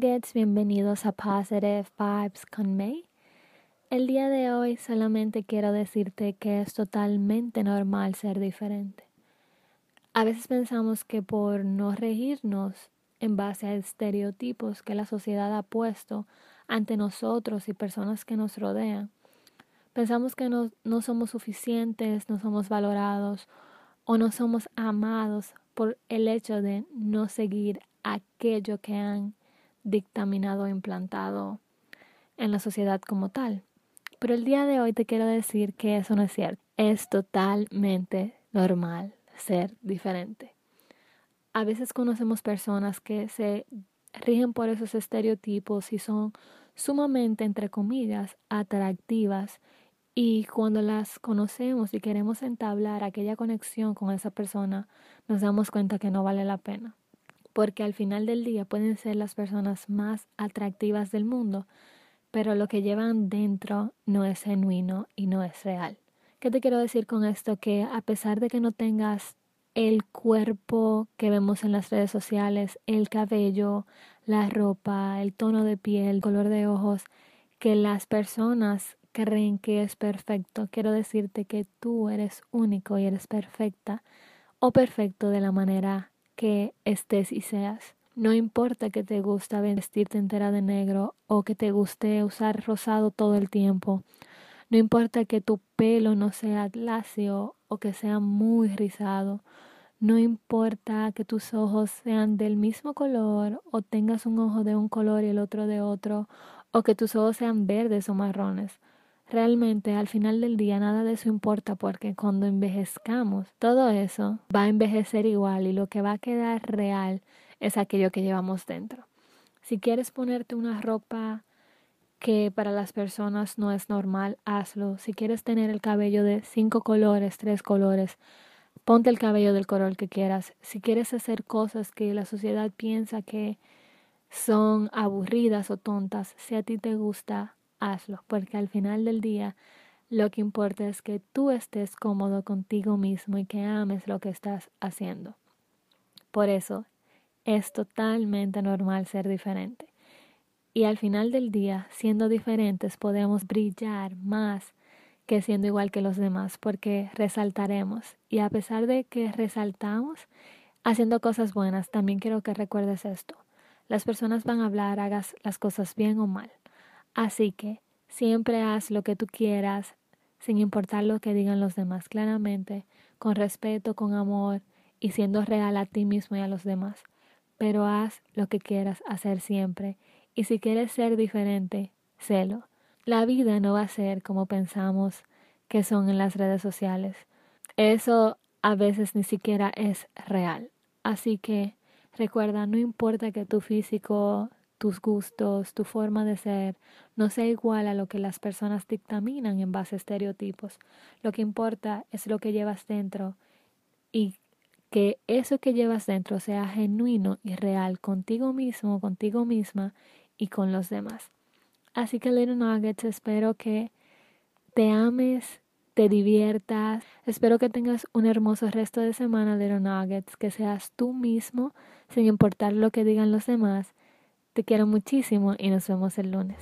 bienvenidos a Positive Vibes con May. El día de hoy solamente quiero decirte que es totalmente normal ser diferente. A veces pensamos que por no regirnos en base a estereotipos que la sociedad ha puesto ante nosotros y personas que nos rodean, pensamos que no, no somos suficientes, no somos valorados o no somos amados por el hecho de no seguir aquello que han dictaminado o implantado en la sociedad como tal. Pero el día de hoy te quiero decir que eso no es cierto. Es totalmente normal ser diferente. A veces conocemos personas que se rigen por esos estereotipos y son sumamente, entre comillas, atractivas. Y cuando las conocemos y queremos entablar aquella conexión con esa persona, nos damos cuenta que no vale la pena porque al final del día pueden ser las personas más atractivas del mundo, pero lo que llevan dentro no es genuino y no es real. ¿Qué te quiero decir con esto? Que a pesar de que no tengas el cuerpo que vemos en las redes sociales, el cabello, la ropa, el tono de piel, el color de ojos, que las personas creen que es perfecto, quiero decirte que tú eres único y eres perfecta o perfecto de la manera que estés y seas. No importa que te guste vestirte entera de negro o que te guste usar rosado todo el tiempo. No importa que tu pelo no sea lacio o que sea muy rizado. No importa que tus ojos sean del mismo color o tengas un ojo de un color y el otro de otro o que tus ojos sean verdes o marrones. Realmente al final del día nada de eso importa porque cuando envejezcamos todo eso va a envejecer igual y lo que va a quedar real es aquello que llevamos dentro. Si quieres ponerte una ropa que para las personas no es normal, hazlo. Si quieres tener el cabello de cinco colores, tres colores, ponte el cabello del color que quieras. Si quieres hacer cosas que la sociedad piensa que son aburridas o tontas, si a ti te gusta, hazlo, porque al final del día lo que importa es que tú estés cómodo contigo mismo y que ames lo que estás haciendo. Por eso es totalmente normal ser diferente. Y al final del día, siendo diferentes, podemos brillar más que siendo igual que los demás, porque resaltaremos. Y a pesar de que resaltamos haciendo cosas buenas, también quiero que recuerdes esto. Las personas van a hablar, hagas las cosas bien o mal. Así que siempre haz lo que tú quieras, sin importar lo que digan los demás, claramente, con respeto, con amor y siendo real a ti mismo y a los demás. Pero haz lo que quieras hacer siempre. Y si quieres ser diferente, sélo. La vida no va a ser como pensamos que son en las redes sociales. Eso a veces ni siquiera es real. Así que recuerda, no importa que tu físico tus gustos, tu forma de ser, no sea igual a lo que las personas dictaminan en base a estereotipos. Lo que importa es lo que llevas dentro y que eso que llevas dentro sea genuino y real contigo mismo, contigo misma y con los demás. Así que Little Nuggets, espero que te ames, te diviertas, espero que tengas un hermoso resto de semana Little Nuggets, que seas tú mismo sin importar lo que digan los demás te quiero muchísimo y nos vemos el lunes.